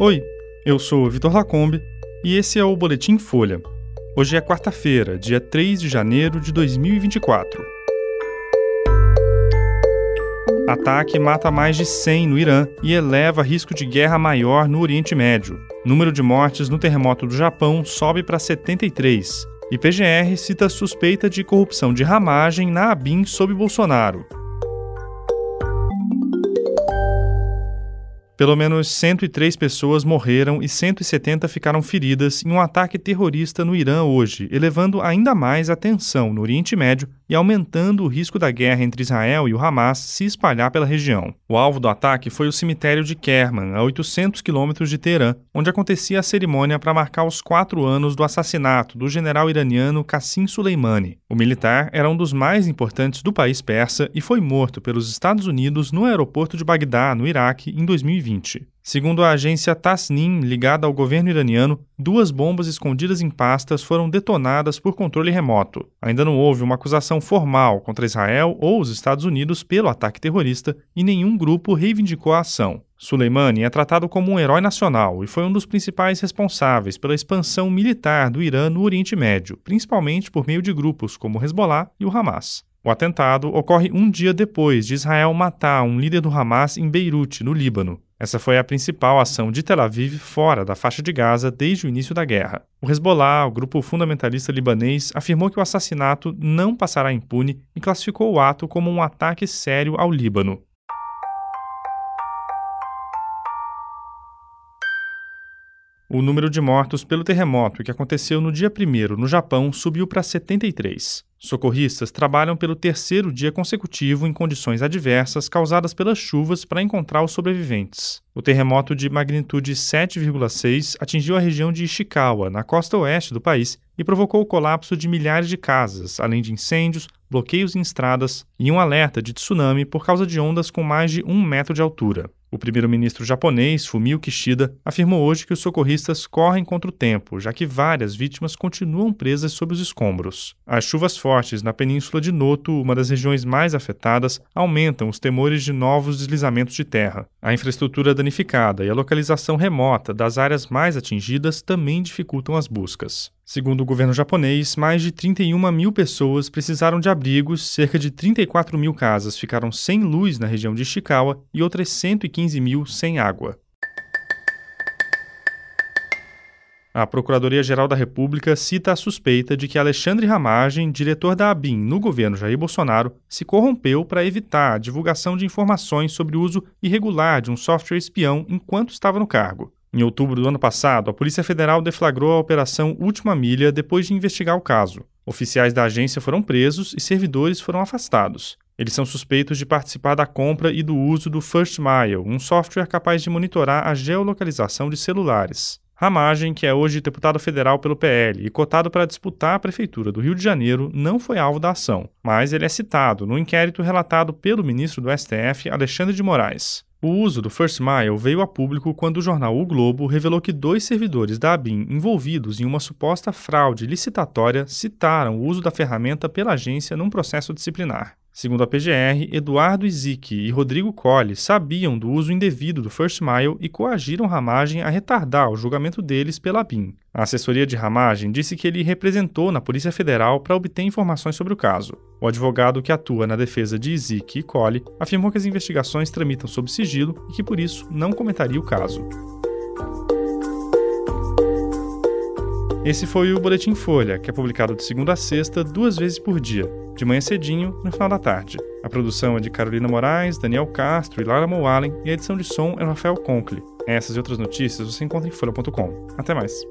Oi, eu sou Vitor Lacombe e esse é o Boletim Folha. Hoje é quarta-feira, dia 3 de janeiro de 2024. Ataque mata mais de 100 no Irã e eleva risco de guerra maior no Oriente Médio. Número de mortes no terremoto do Japão sobe para 73. E PGR cita suspeita de corrupção de ramagem na ABIN sob Bolsonaro. Pelo menos 103 pessoas morreram e 170 ficaram feridas em um ataque terrorista no Irã hoje, elevando ainda mais a tensão no Oriente Médio e aumentando o risco da guerra entre Israel e o Hamas se espalhar pela região. O alvo do ataque foi o cemitério de Kerman, a 800 quilômetros de Teherã, onde acontecia a cerimônia para marcar os quatro anos do assassinato do general iraniano Qassim Soleimani. O militar era um dos mais importantes do país persa e foi morto pelos Estados Unidos no aeroporto de Bagdá, no Iraque, em 2020. Segundo a agência Tasnim, ligada ao governo iraniano, duas bombas escondidas em pastas foram detonadas por controle remoto. Ainda não houve uma acusação formal contra Israel ou os Estados Unidos pelo ataque terrorista e nenhum grupo reivindicou a ação. Soleimani é tratado como um herói nacional e foi um dos principais responsáveis pela expansão militar do Irã no Oriente Médio, principalmente por meio de grupos como o Hezbollah e o Hamas. O atentado ocorre um dia depois de Israel matar um líder do Hamas em Beirute, no Líbano. Essa foi a principal ação de Tel Aviv fora da faixa de Gaza desde o início da guerra. O Hezbollah, o grupo fundamentalista libanês, afirmou que o assassinato não passará impune e classificou o ato como um ataque sério ao Líbano. O número de mortos pelo terremoto que aconteceu no dia 1 no Japão subiu para 73. Socorristas trabalham pelo terceiro dia consecutivo em condições adversas causadas pelas chuvas para encontrar os sobreviventes. O terremoto de magnitude 7,6 atingiu a região de Ishikawa, na costa oeste do país, e provocou o colapso de milhares de casas, além de incêndios, bloqueios em estradas e um alerta de tsunami por causa de ondas com mais de um metro de altura. O primeiro-ministro japonês, Fumio Kishida, afirmou hoje que os socorristas correm contra o tempo, já que várias vítimas continuam presas sob os escombros. As chuvas fortes na península de Noto, uma das regiões mais afetadas, aumentam os temores de novos deslizamentos de terra. A infraestrutura danificada e a localização remota das áreas mais atingidas também dificultam as buscas. Segundo o governo japonês, mais de 31 mil pessoas precisaram de abrigos, cerca de 34 mil casas ficaram sem luz na região de Ishikawa e outras 115 mil sem água. A Procuradoria-Geral da República cita a suspeita de que Alexandre Ramagem, diretor da ABIN no governo Jair Bolsonaro, se corrompeu para evitar a divulgação de informações sobre o uso irregular de um software espião enquanto estava no cargo. Em outubro do ano passado, a Polícia Federal deflagrou a Operação Última Milha depois de investigar o caso. Oficiais da agência foram presos e servidores foram afastados. Eles são suspeitos de participar da compra e do uso do First Mile, um software capaz de monitorar a geolocalização de celulares. Ramagem, que é hoje deputado federal pelo PL e cotado para disputar a prefeitura do Rio de Janeiro, não foi alvo da ação, mas ele é citado no inquérito relatado pelo ministro do STF, Alexandre de Moraes. O uso do First Mile veio a público quando o jornal O Globo revelou que dois servidores da ABIN envolvidos em uma suposta fraude licitatória citaram o uso da ferramenta pela agência num processo disciplinar. Segundo a PGR, Eduardo Izik e Rodrigo Colli sabiam do uso indevido do First Mile e coagiram Ramagem a retardar o julgamento deles pela BIM. A assessoria de Ramagem disse que ele representou na Polícia Federal para obter informações sobre o caso. O advogado que atua na defesa de Izik e Colli afirmou que as investigações tramitam sob sigilo e que por isso não comentaria o caso. Esse foi o Boletim Folha, que é publicado de segunda a sexta, duas vezes por dia, de manhã cedinho no final da tarde. A produção é de Carolina Moraes, Daniel Castro e Lara Moalen e a edição de som é Rafael Conkle. Essas e outras notícias você encontra em folha.com. Até mais.